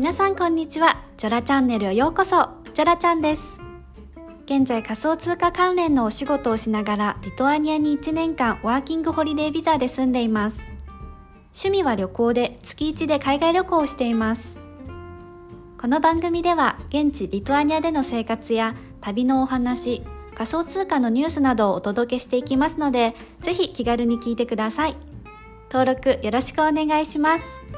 皆さんこんにちは。ジョラチャンネルへようこそ。ジョラちゃんです。現在仮想通貨関連のお仕事をしながらリトアニアに1年間ワーキングホリデービザで住んでいます。趣味は旅行で月1で海外旅行をしています。この番組では現地リトアニアでの生活や旅のお話仮想通貨のニュースなどをお届けしていきますのでぜひ気軽に聞いてください。登録よろしくお願いします。